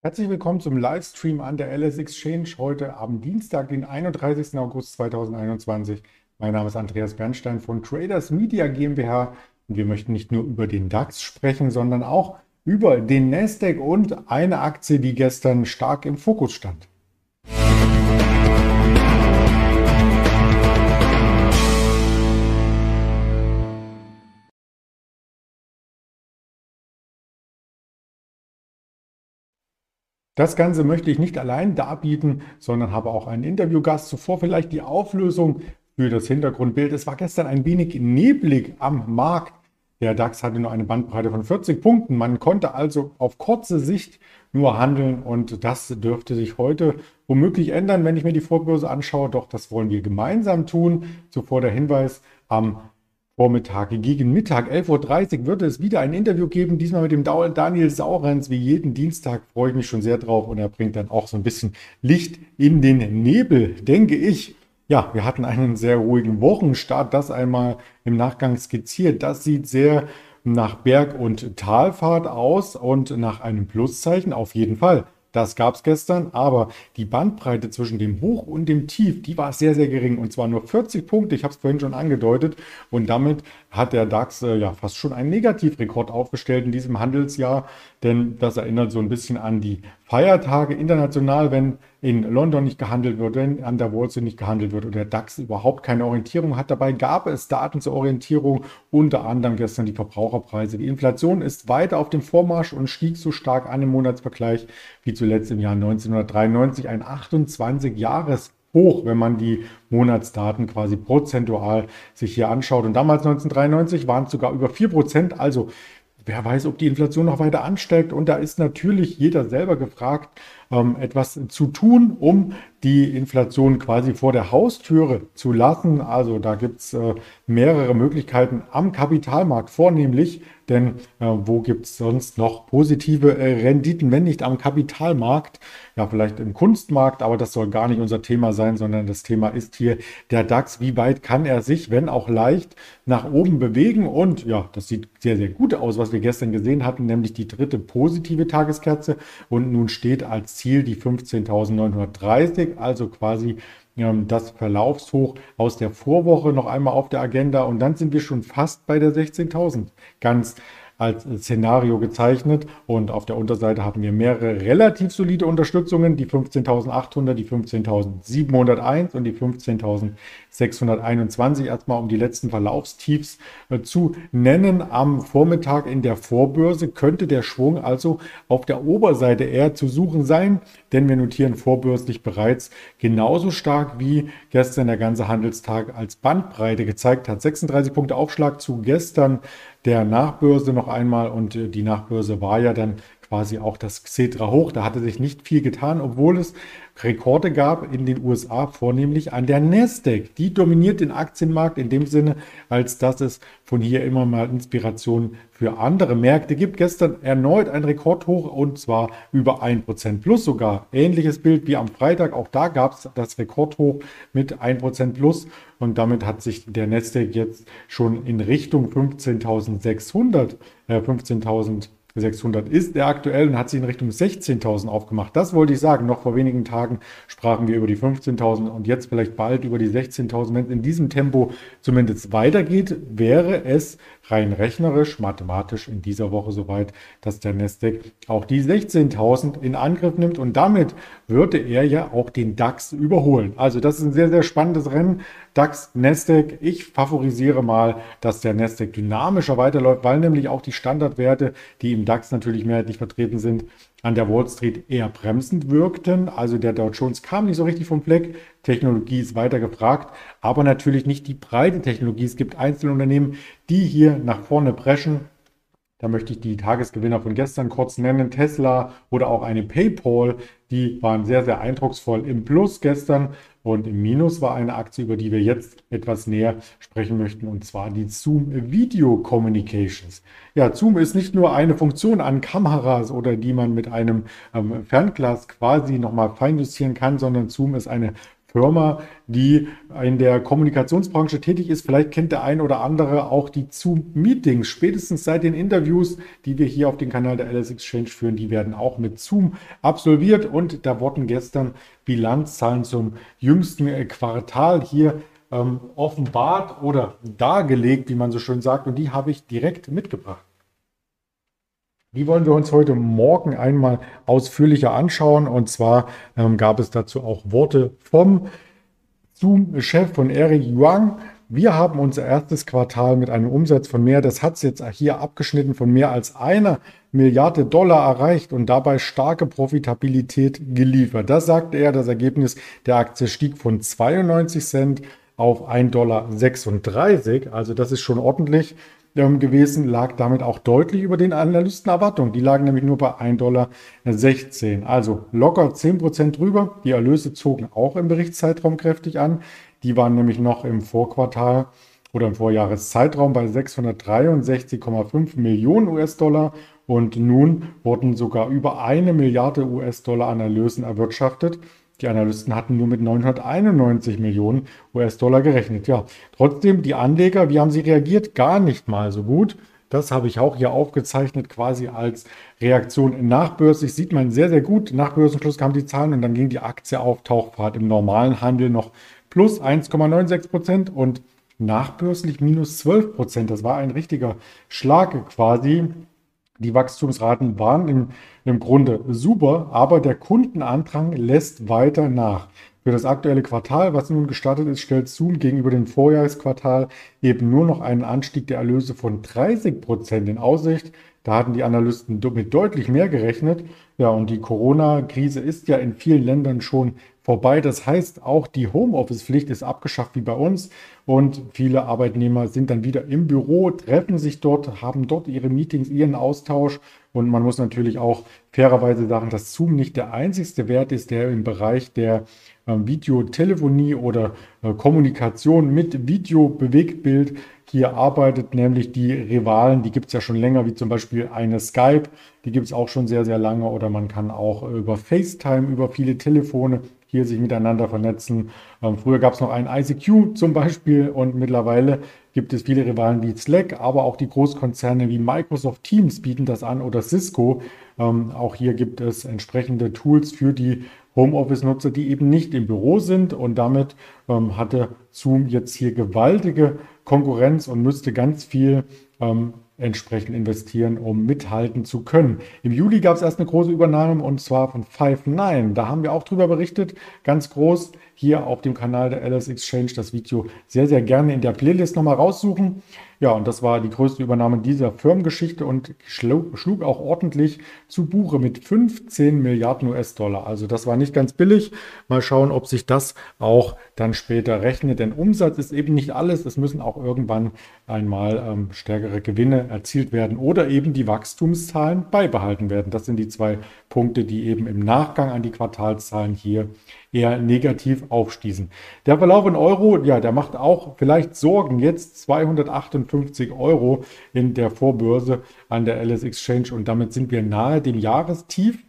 Herzlich willkommen zum Livestream an der LS Exchange heute am Dienstag, den 31. August 2021. Mein Name ist Andreas Bernstein von Traders Media GmbH und wir möchten nicht nur über den DAX sprechen, sondern auch über den Nasdaq und eine Aktie, die gestern stark im Fokus stand. Das Ganze möchte ich nicht allein darbieten, sondern habe auch einen Interviewgast. Zuvor vielleicht die Auflösung für das Hintergrundbild. Es war gestern ein wenig neblig am Markt. Der DAX hatte nur eine Bandbreite von 40 Punkten. Man konnte also auf kurze Sicht nur handeln und das dürfte sich heute womöglich ändern, wenn ich mir die Vorbörse anschaue. Doch das wollen wir gemeinsam tun. Zuvor der Hinweis, am Vormittag. Gegen Mittag, 11.30 Uhr, wird es wieder ein Interview geben, diesmal mit dem Daniel Saurenz. Wie jeden Dienstag freue ich mich schon sehr drauf und er bringt dann auch so ein bisschen Licht in den Nebel, denke ich. Ja, wir hatten einen sehr ruhigen Wochenstart, das einmal im Nachgang skizziert. Das sieht sehr nach Berg- und Talfahrt aus und nach einem Pluszeichen auf jeden Fall. Das gab es gestern, aber die Bandbreite zwischen dem Hoch und dem Tief, die war sehr, sehr gering und zwar nur 40 Punkte. Ich habe es vorhin schon angedeutet und damit hat der DAX äh, ja fast schon einen Negativrekord aufgestellt in diesem Handelsjahr, denn das erinnert so ein bisschen an die Feiertage international, wenn in London nicht gehandelt wird, wenn an der Wall Street nicht gehandelt wird und der DAX überhaupt keine Orientierung hat. Dabei gab es Daten zur Orientierung, unter anderem gestern die Verbraucherpreise. Die Inflation ist weiter auf dem Vormarsch und stieg so stark an im Monatsvergleich wie zuletzt im Jahr 1993, ein 28-Jahres- hoch, wenn man die Monatsdaten quasi prozentual sich hier anschaut. Und damals 1993 waren es sogar über 4 Prozent. Also wer weiß, ob die Inflation noch weiter ansteigt. Und da ist natürlich jeder selber gefragt, ähm, etwas zu tun, um die Inflation quasi vor der Haustüre zu lassen. Also da gibt es äh, mehrere Möglichkeiten am Kapitalmarkt vornehmlich, denn äh, wo gibt es sonst noch positive äh, Renditen, wenn nicht am Kapitalmarkt? Ja, vielleicht im Kunstmarkt, aber das soll gar nicht unser Thema sein, sondern das Thema ist hier der DAX. Wie weit kann er sich, wenn auch leicht, nach oben bewegen? Und ja, das sieht sehr, sehr gut aus, was wir gestern gesehen hatten, nämlich die dritte positive Tageskerze. Und nun steht als Ziel die 15.930, also quasi ähm, das Verlaufshoch aus der Vorwoche noch einmal auf der Agenda und dann sind wir schon fast bei der 16.000. Ganz als Szenario gezeichnet. Und auf der Unterseite haben wir mehrere relativ solide Unterstützungen, die 15.800, die 15.701 und die 15.621. Erstmal um die letzten Verlaufstiefs äh, zu nennen. Am Vormittag in der Vorbörse könnte der Schwung also auf der Oberseite eher zu suchen sein, denn wir notieren vorbörslich bereits genauso stark wie gestern der ganze Handelstag als Bandbreite gezeigt hat. 36 Punkte Aufschlag zu gestern der Nachbörse noch einmal und äh, die Nachbörse war ja dann quasi auch das Xetra hoch. Da hatte sich nicht viel getan, obwohl es Rekorde gab in den USA, vornehmlich an der Nasdaq. Die dominiert den Aktienmarkt in dem Sinne, als dass es von hier immer mal Inspiration für andere Märkte gibt. Gestern erneut ein Rekordhoch und zwar über 1% plus sogar. Ähnliches Bild wie am Freitag. Auch da gab es das Rekordhoch mit 1% plus und damit hat sich der Nasdaq jetzt schon in Richtung 15.600, äh, 15.000 600 ist der aktuell und hat sich in Richtung 16.000 aufgemacht. Das wollte ich sagen. Noch vor wenigen Tagen sprachen wir über die 15.000 und jetzt vielleicht bald über die 16.000. Wenn es in diesem Tempo zumindest weitergeht, wäre es rein rechnerisch, mathematisch in dieser Woche soweit, dass der Nasdaq auch die 16.000 in Angriff nimmt und damit würde er ja auch den DAX überholen. Also das ist ein sehr, sehr spannendes Rennen. DAX, Nasdaq. Ich favorisiere mal, dass der Nasdaq dynamischer weiterläuft, weil nämlich auch die Standardwerte, die im DAX natürlich mehrheitlich vertreten sind, an der Wall Street eher bremsend wirkten. Also der Dow Jones kam nicht so richtig vom Fleck. Technologie ist weiter gefragt, aber natürlich nicht die breite Technologie. Es gibt einzelne Unternehmen, die hier nach vorne preschen. Da möchte ich die Tagesgewinner von gestern kurz nennen. Tesla oder auch eine PayPal, die waren sehr, sehr eindrucksvoll im Plus gestern und im Minus war eine Aktie, über die wir jetzt etwas näher sprechen möchten, und zwar die Zoom Video Communications. Ja, Zoom ist nicht nur eine Funktion an Kameras oder die man mit einem ähm, Fernglas quasi nochmal feinjustieren kann, sondern Zoom ist eine Firma, die in der Kommunikationsbranche tätig ist. Vielleicht kennt der ein oder andere auch die Zoom-Meetings. Spätestens seit den Interviews, die wir hier auf dem Kanal der LS Exchange führen, die werden auch mit Zoom absolviert. Und da wurden gestern Bilanzzahlen zum jüngsten Quartal hier ähm, offenbart oder dargelegt, wie man so schön sagt. Und die habe ich direkt mitgebracht. Die wollen wir uns heute Morgen einmal ausführlicher anschauen. Und zwar ähm, gab es dazu auch Worte vom Zoom-Chef von Eric Yuang. Wir haben unser erstes Quartal mit einem Umsatz von mehr, das hat es jetzt hier abgeschnitten, von mehr als einer Milliarde Dollar erreicht und dabei starke Profitabilität geliefert. Das sagte er, das Ergebnis der Aktie stieg von 92 Cent auf 1,36 Dollar. Also das ist schon ordentlich ähm, gewesen, lag damit auch deutlich über den Analystenerwartungen. Die lagen nämlich nur bei 1,16 Dollar. Also locker 10% drüber. Die Erlöse zogen auch im Berichtszeitraum kräftig an. Die waren nämlich noch im Vorquartal oder im Vorjahreszeitraum bei 663,5 Millionen US-Dollar und nun wurden sogar über eine Milliarde US-Dollar an Erlösen erwirtschaftet. Die Analysten hatten nur mit 991 Millionen US-Dollar gerechnet. Ja, trotzdem, die Anleger, wie haben sie reagiert? Gar nicht mal so gut. Das habe ich auch hier aufgezeichnet, quasi als Reaktion nachbörslich. Sieht man sehr, sehr gut. Nach Börsenschluss kamen die Zahlen und dann ging die Aktie auf Tauchfahrt im normalen Handel noch plus 1,96 Prozent und nachbörslich minus 12 Prozent. Das war ein richtiger Schlag quasi. Die Wachstumsraten waren im, im Grunde super, aber der Kundenandrang lässt weiter nach. Für das aktuelle Quartal, was nun gestartet ist, stellt Zoom gegenüber dem Vorjahresquartal eben nur noch einen Anstieg der Erlöse von 30 Prozent in Aussicht. Da hatten die Analysten mit deutlich mehr gerechnet. Ja, und die Corona-Krise ist ja in vielen Ländern schon vorbei. Das heißt, auch die Homeoffice-Pflicht ist abgeschafft wie bei uns. Und viele Arbeitnehmer sind dann wieder im Büro, treffen sich dort, haben dort ihre Meetings, ihren Austausch. Und man muss natürlich auch fairerweise sagen, dass Zoom nicht der einzigste Wert ist, der im Bereich der äh, Videotelefonie oder äh, Kommunikation mit Video, Bewegtbild hier arbeitet, nämlich die Rivalen, die gibt es ja schon länger, wie zum Beispiel eine Skype, die gibt es auch schon sehr, sehr lange. Oder man kann auch über FaceTime, über viele Telefone hier sich miteinander vernetzen. Ähm, früher gab es noch ein ICQ zum Beispiel und mittlerweile gibt es viele Rivalen wie Slack, aber auch die Großkonzerne wie Microsoft Teams bieten das an oder Cisco. Ähm, auch hier gibt es entsprechende Tools für die Homeoffice-Nutzer, die eben nicht im Büro sind und damit ähm, hatte Zoom jetzt hier gewaltige Konkurrenz und müsste ganz viel ähm, entsprechend investieren, um mithalten zu können. Im Juli gab es erst eine große Übernahme und zwar von Five9. Da haben wir auch drüber berichtet, ganz groß hier auf dem Kanal der LS Exchange das Video sehr, sehr gerne in der Playlist nochmal raussuchen. Ja, und das war die größte Übernahme dieser Firmengeschichte und schlug, schlug auch ordentlich zu Buche mit 15 Milliarden US-Dollar. Also das war nicht ganz billig. Mal schauen, ob sich das auch dann später rechnet. Denn Umsatz ist eben nicht alles. Es müssen auch irgendwann einmal ähm, stärkere Gewinne erzielt werden oder eben die Wachstumszahlen beibehalten werden. Das sind die zwei Punkte, die eben im Nachgang an die Quartalszahlen hier eher negativ aufstießen. Der Verlauf in Euro, ja, der macht auch vielleicht Sorgen. Jetzt 258 Euro in der Vorbörse an der LS Exchange und damit sind wir nahe dem Jahrestief.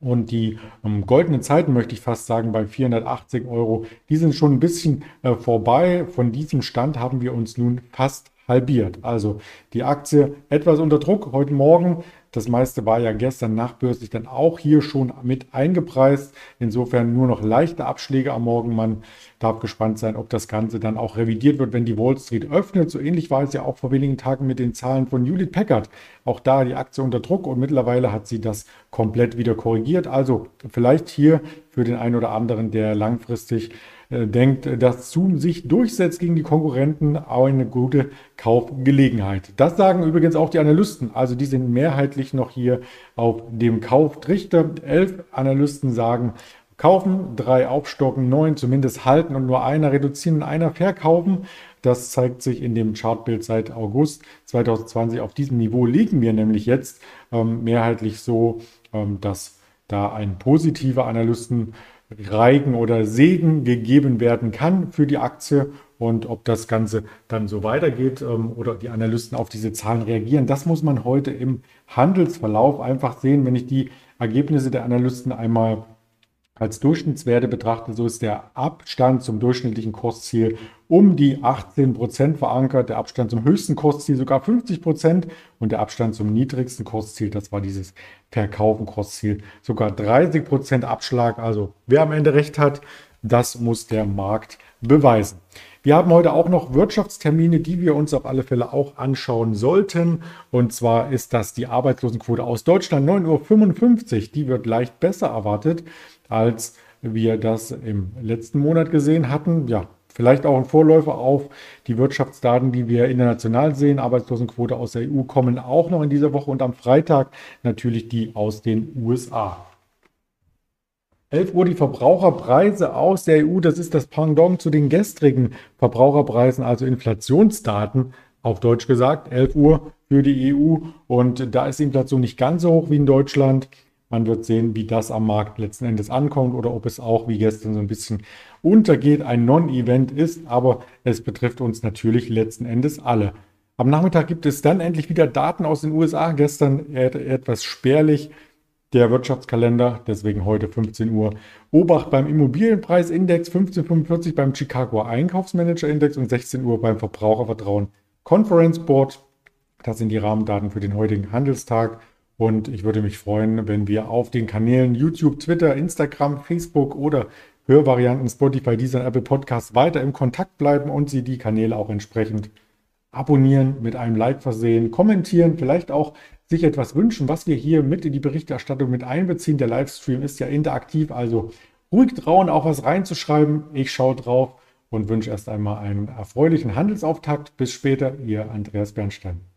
Und die ähm, goldenen Zeiten, möchte ich fast sagen, bei 480 Euro, die sind schon ein bisschen äh, vorbei. Von diesem Stand haben wir uns nun fast halbiert. Also die Aktie etwas unter Druck heute Morgen. Das meiste war ja gestern nachbörslich dann auch hier schon mit eingepreist. Insofern nur noch leichte Abschläge am Morgen. Man darf gespannt sein, ob das Ganze dann auch revidiert wird, wenn die Wall Street öffnet. So ähnlich war es ja auch vor wenigen Tagen mit den Zahlen von Hewlett Packard. Auch da die Aktie unter Druck und mittlerweile hat sie das komplett wieder korrigiert. Also vielleicht hier für den einen oder anderen, der langfristig äh, denkt, dass Zoom sich durchsetzt gegen die Konkurrenten, auch eine gute Kaufgelegenheit. Das sagen übrigens auch die Analysten. Also die sind mehrheitlich noch hier auf dem Kauftrichter. Elf Analysten sagen, kaufen, drei aufstocken, neun zumindest halten und nur einer reduzieren und einer verkaufen. Das zeigt sich in dem Chartbild seit August 2020. Auf diesem Niveau liegen wir nämlich jetzt ähm, mehrheitlich so, ähm, dass da ein positiver Analystenreigen oder Segen gegeben werden kann für die Aktie. Und ob das Ganze dann so weitergeht ähm, oder die Analysten auf diese Zahlen reagieren, das muss man heute im Handelsverlauf einfach sehen. Wenn ich die Ergebnisse der Analysten einmal als Durchschnittswerte betrachte, so ist der Abstand zum durchschnittlichen Kursziel um die 18 Prozent verankert, der Abstand zum höchsten Kursziel sogar 50 Prozent und der Abstand zum niedrigsten Kursziel, das war dieses Verkaufen-Kursziel, sogar 30 Prozent Abschlag. Also wer am Ende recht hat, das muss der Markt beweisen. Wir haben heute auch noch Wirtschaftstermine, die wir uns auf alle Fälle auch anschauen sollten. Und zwar ist das die Arbeitslosenquote aus Deutschland 9.55 Uhr. Die wird leicht besser erwartet, als wir das im letzten Monat gesehen hatten. Ja, vielleicht auch ein Vorläufer auf die Wirtschaftsdaten, die wir international sehen. Arbeitslosenquote aus der EU kommen auch noch in dieser Woche und am Freitag natürlich die aus den USA. 11 Uhr die Verbraucherpreise aus der EU. Das ist das Pendant zu den gestrigen Verbraucherpreisen, also Inflationsdaten. Auf Deutsch gesagt, 11 Uhr für die EU. Und da ist die Inflation nicht ganz so hoch wie in Deutschland. Man wird sehen, wie das am Markt letzten Endes ankommt oder ob es auch wie gestern so ein bisschen untergeht, ein Non-Event ist. Aber es betrifft uns natürlich letzten Endes alle. Am Nachmittag gibt es dann endlich wieder Daten aus den USA. Gestern etwas spärlich der Wirtschaftskalender, deswegen heute 15 Uhr. Obacht beim Immobilienpreisindex, 1545 beim Chicago Einkaufsmanager-Index und 16 Uhr beim Verbrauchervertrauen Conference Board. Das sind die Rahmendaten für den heutigen Handelstag. Und ich würde mich freuen, wenn wir auf den Kanälen YouTube, Twitter, Instagram, Facebook oder Hörvarianten Spotify, dieser Apple Podcast weiter im Kontakt bleiben und Sie die Kanäle auch entsprechend abonnieren, mit einem Like versehen, kommentieren, vielleicht auch sich etwas wünschen, was wir hier mit in die Berichterstattung mit einbeziehen. Der Livestream ist ja interaktiv, also ruhig trauen, auch was reinzuschreiben. Ich schaue drauf und wünsche erst einmal einen erfreulichen Handelsauftakt. Bis später, Ihr Andreas Bernstein.